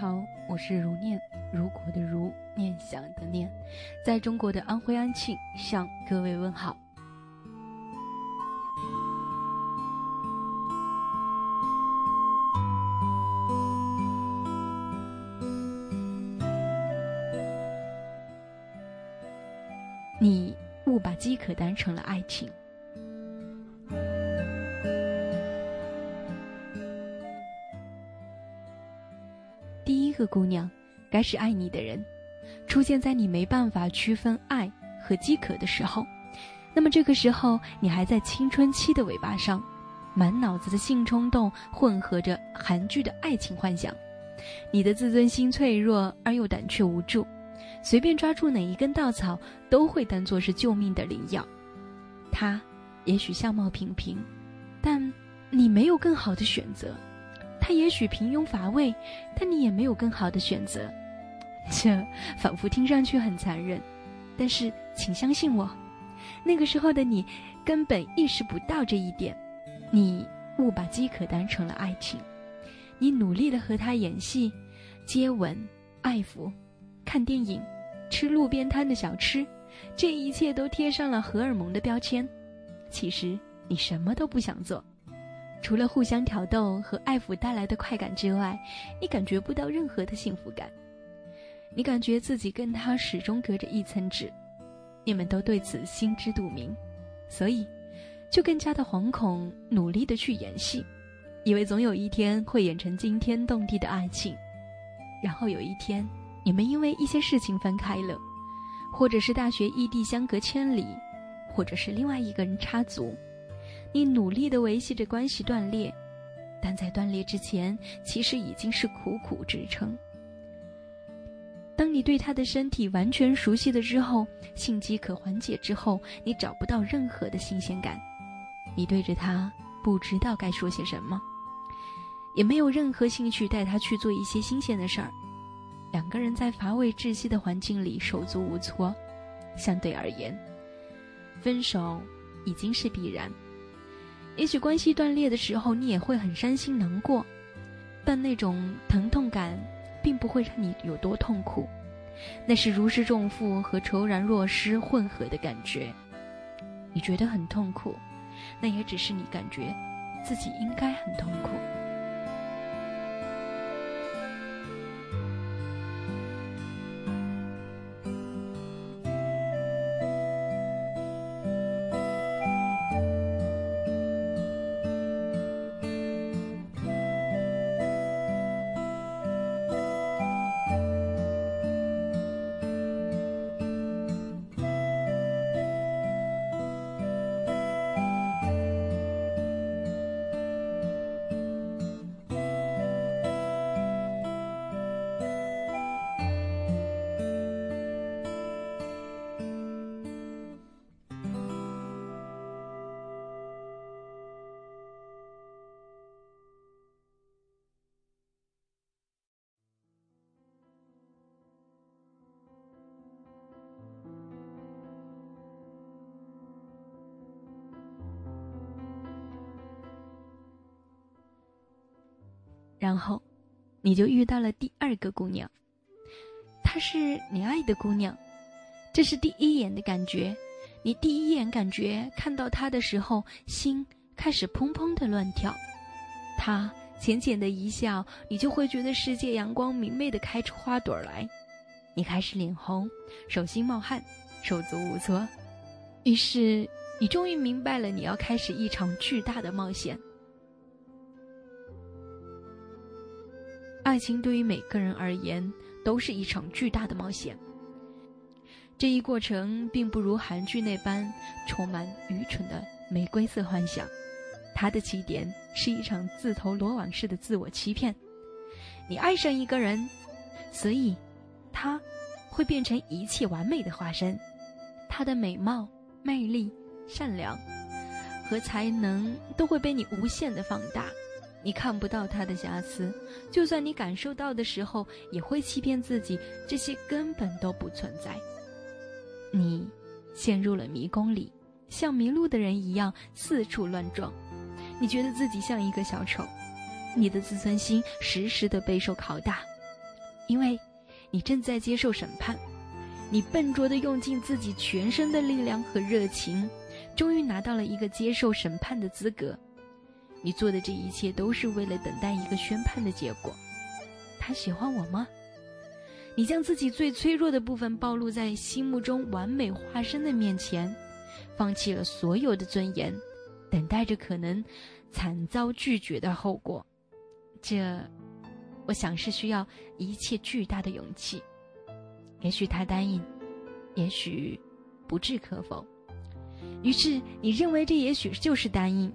好，我是如念，如果的如，念想的念，在中国的安徽安庆向各位问好。你误把饥渴当成了爱情。个姑娘，该是爱你的人，出现在你没办法区分爱和饥渴的时候。那么这个时候，你还在青春期的尾巴上，满脑子的性冲动混合着韩剧的爱情幻想，你的自尊心脆弱而又胆怯无助，随便抓住哪一根稻草都会当做是救命的灵药。他也许相貌平平，但你没有更好的选择。他也许平庸乏味，但你也没有更好的选择。这仿佛听上去很残忍，但是请相信我，那个时候的你根本意识不到这一点。你误把饥渴当成了爱情，你努力的和他演戏、接吻、爱抚、看电影、吃路边摊的小吃，这一切都贴上了荷尔蒙的标签。其实你什么都不想做。除了互相挑逗和爱抚带来的快感之外，你感觉不到任何的幸福感。你感觉自己跟他始终隔着一层纸，你们都对此心知肚明，所以就更加的惶恐，努力的去演戏，以为总有一天会演成惊天动地的爱情。然后有一天，你们因为一些事情分开了，或者是大学异地相隔千里，或者是另外一个人插足。你努力的维系着关系断裂，但在断裂之前，其实已经是苦苦支撑。当你对他的身体完全熟悉了之后，性饥渴缓解之后，你找不到任何的新鲜感。你对着他不知道该说些什么，也没有任何兴趣带他去做一些新鲜的事儿。两个人在乏味窒息的环境里手足无措，相对而言，分手已经是必然。也许关系断裂的时候，你也会很伤心难过，但那种疼痛感，并不会让你有多痛苦，那是如释重负和怅然若失混合的感觉。你觉得很痛苦，那也只是你感觉自己应该很痛苦。然后，你就遇到了第二个姑娘，她是你爱的姑娘，这是第一眼的感觉。你第一眼感觉看到她的时候，心开始砰砰的乱跳。她浅浅的一笑，你就会觉得世界阳光明媚的开出花朵来。你开始脸红，手心冒汗，手足无措。于是，你终于明白了，你要开始一场巨大的冒险。爱情对于每个人而言都是一场巨大的冒险。这一过程并不如韩剧那般充满愚蠢的玫瑰色幻想，它的起点是一场自投罗网式的自我欺骗。你爱上一个人，所以他会变成一切完美的化身，他的美貌、魅力、善良和才能都会被你无限的放大。你看不到他的瑕疵，就算你感受到的时候，也会欺骗自己，这些根本都不存在。你陷入了迷宫里，像迷路的人一样四处乱撞。你觉得自己像一个小丑，你的自尊心时时的备受拷打，因为，你正在接受审判。你笨拙地用尽自己全身的力量和热情，终于拿到了一个接受审判的资格。你做的这一切都是为了等待一个宣判的结果。他喜欢我吗？你将自己最脆弱的部分暴露在心目中完美化身的面前，放弃了所有的尊严，等待着可能惨遭拒绝的后果。这，我想是需要一切巨大的勇气。也许他答应，也许不置可否。于是你认为这也许就是答应。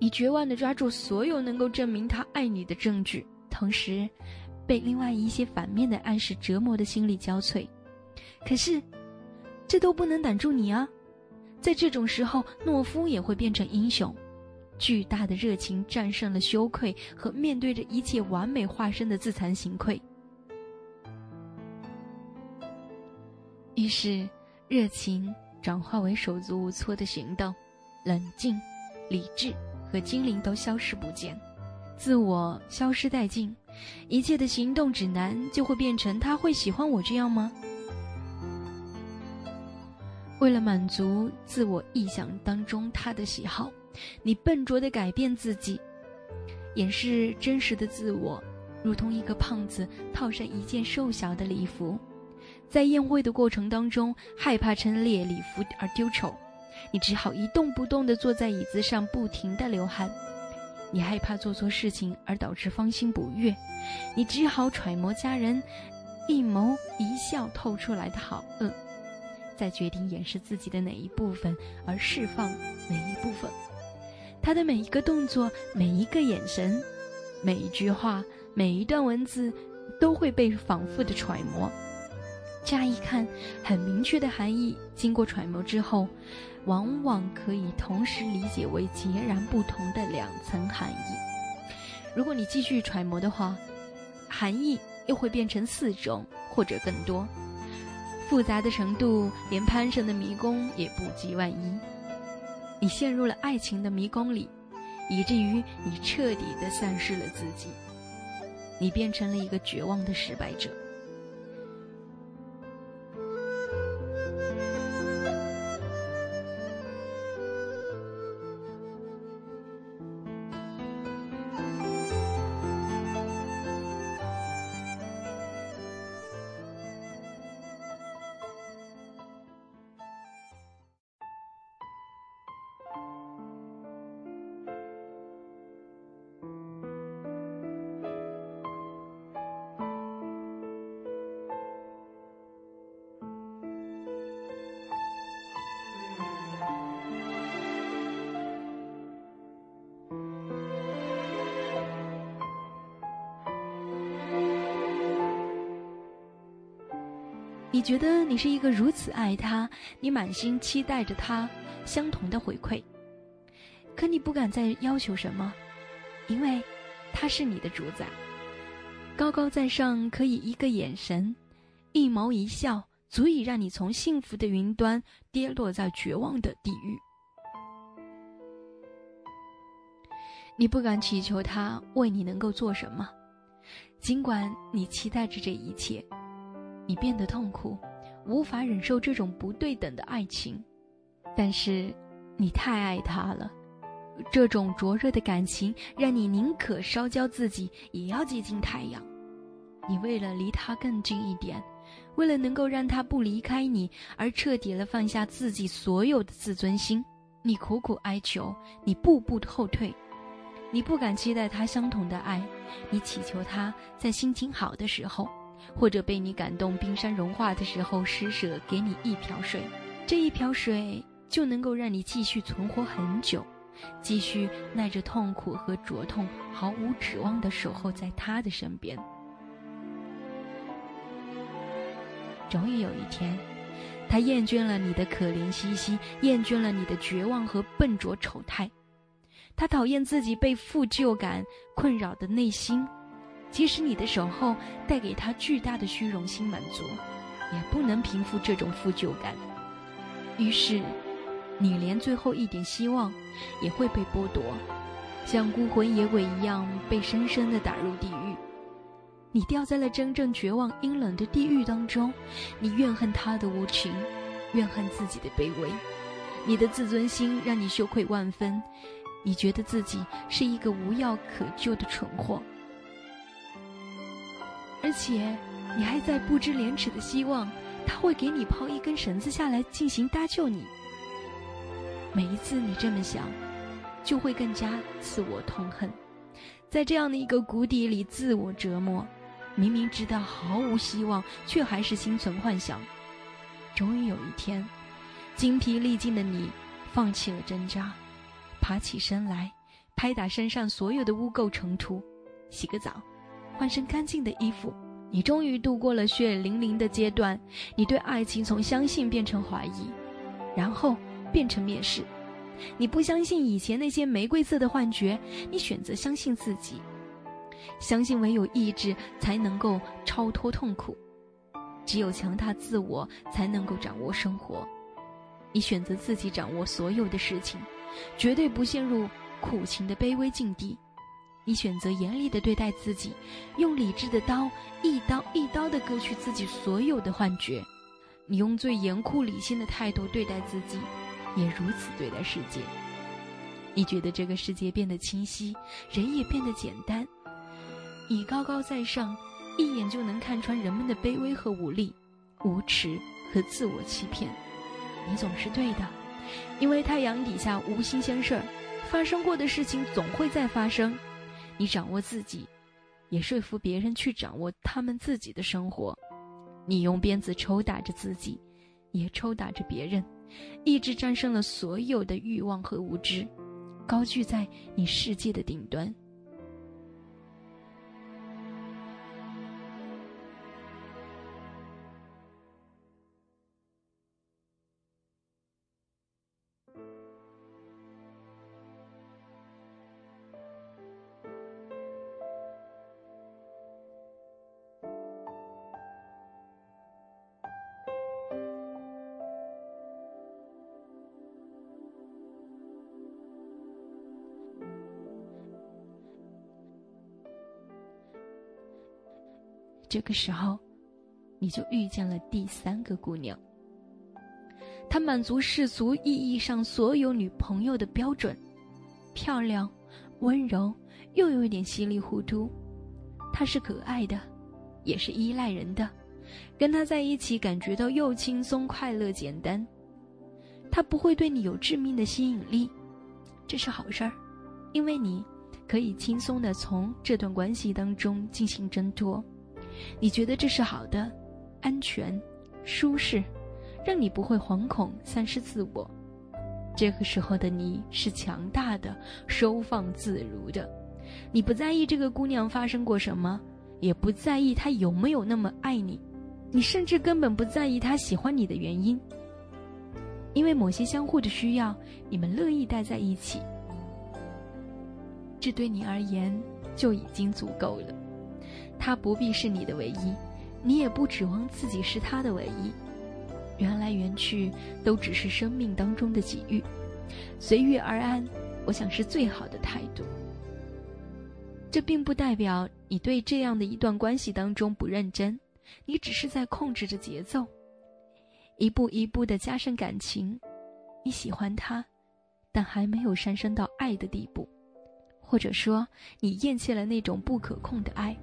你绝望地抓住所有能够证明他爱你的证据，同时被另外一些反面的暗示折磨的心力交瘁。可是，这都不能挡住你啊！在这种时候，懦夫也会变成英雄。巨大的热情战胜了羞愧和面对着一切完美化身的自惭形愧。于是，热情转化为手足无措的行动，冷静、理智和精灵都消失不见，自我消失殆尽，一切的行动指南就会变成：他会喜欢我这样吗？为了满足自我臆想当中他的喜好，你笨拙地改变自己，掩饰真实的自我，如同一个胖子套上一件瘦小的礼服。在宴会的过程当中，害怕撑裂礼服而丢丑，你只好一动不动地坐在椅子上，不停地流汗。你害怕做错事情而导致芳心不悦，你只好揣摩家人一眸一笑透出来的好恶，再决定掩饰自己的哪一部分而释放哪一部分。他的每一个动作、每一个眼神、每一句话、每一段文字，都会被反复的揣摩。乍一看，很明确的含义，经过揣摩之后，往往可以同时理解为截然不同的两层含义。如果你继续揣摩的话，含义又会变成四种或者更多，复杂的程度连潘神的迷宫也不及万一。你陷入了爱情的迷宫里，以至于你彻底的丧失了自己，你变成了一个绝望的失败者。你觉得你是一个如此爱他，你满心期待着他相同的回馈，可你不敢再要求什么，因为他是你的主宰，高高在上，可以一个眼神，一眸一笑，足以让你从幸福的云端跌落在绝望的地狱。你不敢祈求他为你能够做什么，尽管你期待着这一切。你变得痛苦，无法忍受这种不对等的爱情，但是你太爱他了。这种灼热的感情让你宁可烧焦自己，也要接近太阳。你为了离他更近一点，为了能够让他不离开你，而彻底的放下自己所有的自尊心，你苦苦哀求，你步步后退，你不敢期待他相同的爱，你祈求他在心情好的时候。或者被你感动，冰山融化的时候施舍给你一瓢水，这一瓢水就能够让你继续存活很久，继续耐着痛苦和灼痛，毫无指望的守候在他的身边。终于有一天，他厌倦了你的可怜兮兮，厌倦了你的绝望和笨拙丑态，他讨厌自己被负疚感困扰的内心。即使你的守候带给他巨大的虚荣心满足，也不能平复这种负疚感。于是，你连最后一点希望也会被剥夺，像孤魂野鬼一样被深深的打入地狱。你掉在了真正绝望阴冷的地狱当中，你怨恨他的无情，怨恨自己的卑微，你的自尊心让你羞愧万分，你觉得自己是一个无药可救的蠢货，而且你还在不知廉耻的希望他会给你抛一根绳子下来进行搭救你。每一次你这么想，就会更加自我痛恨，在这样的一个谷底里自我折磨。明明知道毫无希望，却还是心存幻想。终于有一天，精疲力尽的你放弃了挣扎，爬起身来，拍打身上所有的污垢尘土，洗个澡，换身干净的衣服。你终于度过了血淋淋的阶段。你对爱情从相信变成怀疑，然后变成蔑视。你不相信以前那些玫瑰色的幻觉，你选择相信自己。相信唯有意志才能够超脱痛苦，只有强大自我才能够掌握生活。你选择自己掌握所有的事情，绝对不陷入苦情的卑微境地。你选择严厉的对待自己，用理智的刀一刀一刀的割去自己所有的幻觉。你用最严酷理性的态度对待自己，也如此对待世界。你觉得这个世界变得清晰，人也变得简单。你高高在上，一眼就能看穿人们的卑微和无力、无耻和自我欺骗。你总是对的，因为太阳底下无新鲜事儿，发生过的事情总会再发生。你掌握自己，也说服别人去掌握他们自己的生活。你用鞭子抽打着自己，也抽打着别人，意志战胜了所有的欲望和无知，高踞在你世界的顶端。这个时候，你就遇见了第三个姑娘。她满足世俗意义上所有女朋友的标准，漂亮、温柔，又有一点稀里糊涂。她是可爱的，也是依赖人的。跟她在一起，感觉到又轻松、快乐、简单。她不会对你有致命的吸引力，这是好事儿，因为你可以轻松的从这段关系当中进行挣脱。你觉得这是好的，安全、舒适，让你不会惶恐、丧失自我。这个时候的你是强大的、收放自如的。你不在意这个姑娘发生过什么，也不在意她有没有那么爱你，你甚至根本不在意她喜欢你的原因。因为某些相互的需要，你们乐意待在一起，这对你而言就已经足够了。他不必是你的唯一，你也不指望自己是他的唯一。缘来缘去，都只是生命当中的际遇，随遇而安，我想是最好的态度。这并不代表你对这样的一段关系当中不认真，你只是在控制着节奏，一步一步的加深感情。你喜欢他，但还没有上升到爱的地步，或者说，你厌弃了那种不可控的爱。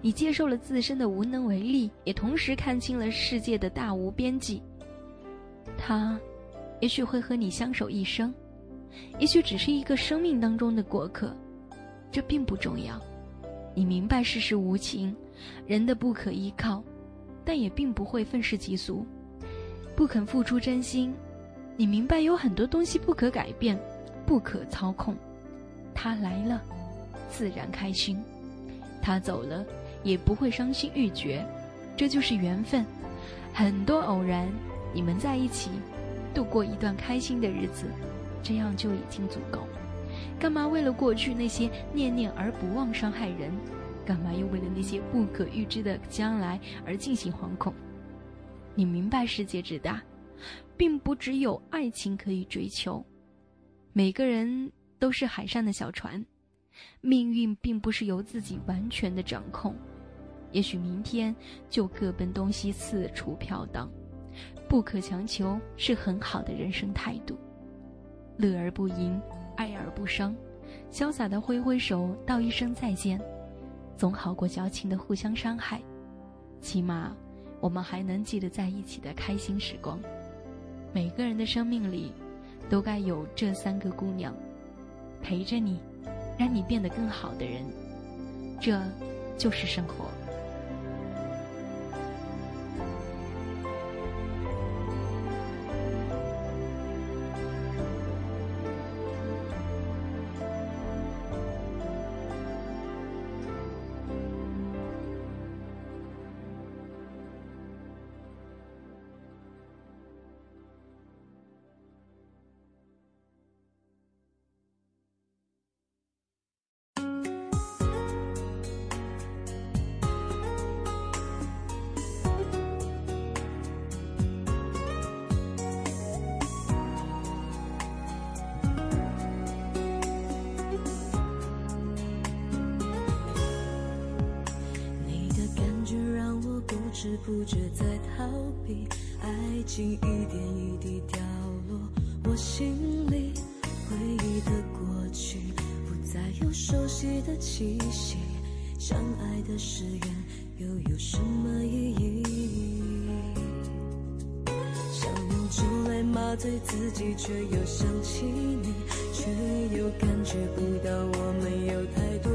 你接受了自身的无能为力，也同时看清了世界的大无边际。他，也许会和你相守一生，也许只是一个生命当中的过客，这并不重要。你明白世事无情，人的不可依靠，但也并不会愤世嫉俗，不肯付出真心。你明白有很多东西不可改变，不可操控。他来了，自然开心。他走了，也不会伤心欲绝，这就是缘分。很多偶然，你们在一起，度过一段开心的日子，这样就已经足够。干嘛为了过去那些念念而不忘伤害人？干嘛又为了那些不可预知的将来而进行惶恐？你明白世界之大，并不只有爱情可以追求。每个人都是海上的小船。命运并不是由自己完全的掌控，也许明天就各奔东西，四处飘荡。不可强求是很好的人生态度。乐而不淫，爱而不伤，潇洒的挥挥手道一声再见，总好过矫情的互相伤害。起码，我们还能记得在一起的开心时光。每个人的生命里，都该有这三个姑娘，陪着你，让你变得更好的人。这，就是生活。不觉在逃避，爱情一点一滴掉落我心里，回忆的过去不再有熟悉的气息，相爱的誓言又有什么意义？想用酒来麻醉自己，却又想起你，却又感觉不到我们有太多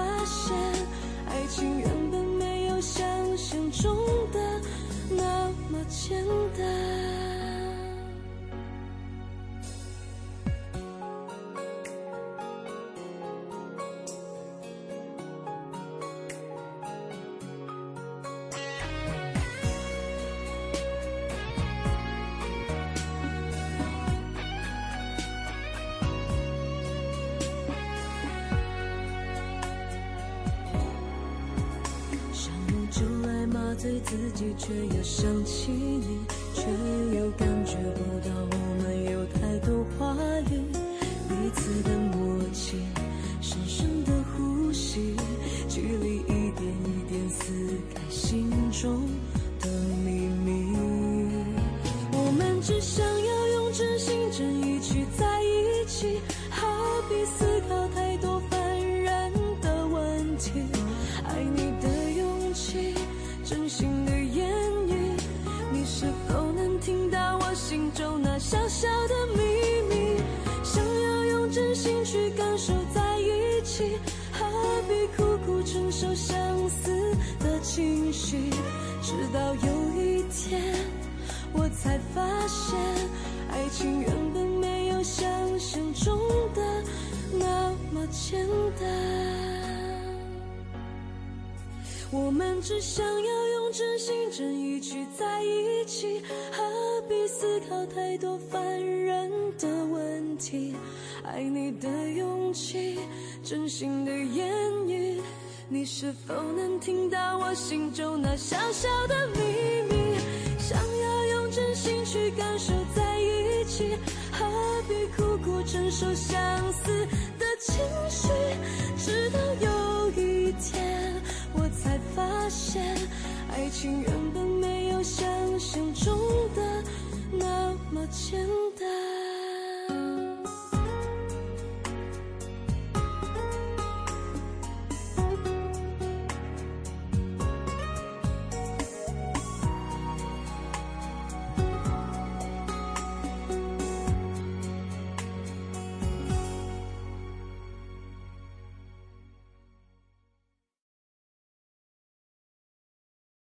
发现，爱情原本没有想象中的那么简单。醉自己，却又想起你，却又感觉不到相思的情绪？直到有一天，我才发现，爱情原本没有想象中的那么简单。我们只想要用真心真意去在一起，何必思考太多烦人的问题？爱你的勇气，真心的言语，你是否能听到我心中那小小的秘密想要用真心去感受在一起？何必苦苦承受相思的情绪？直到有一天我才发现爱情原本没有想象中的那么简单。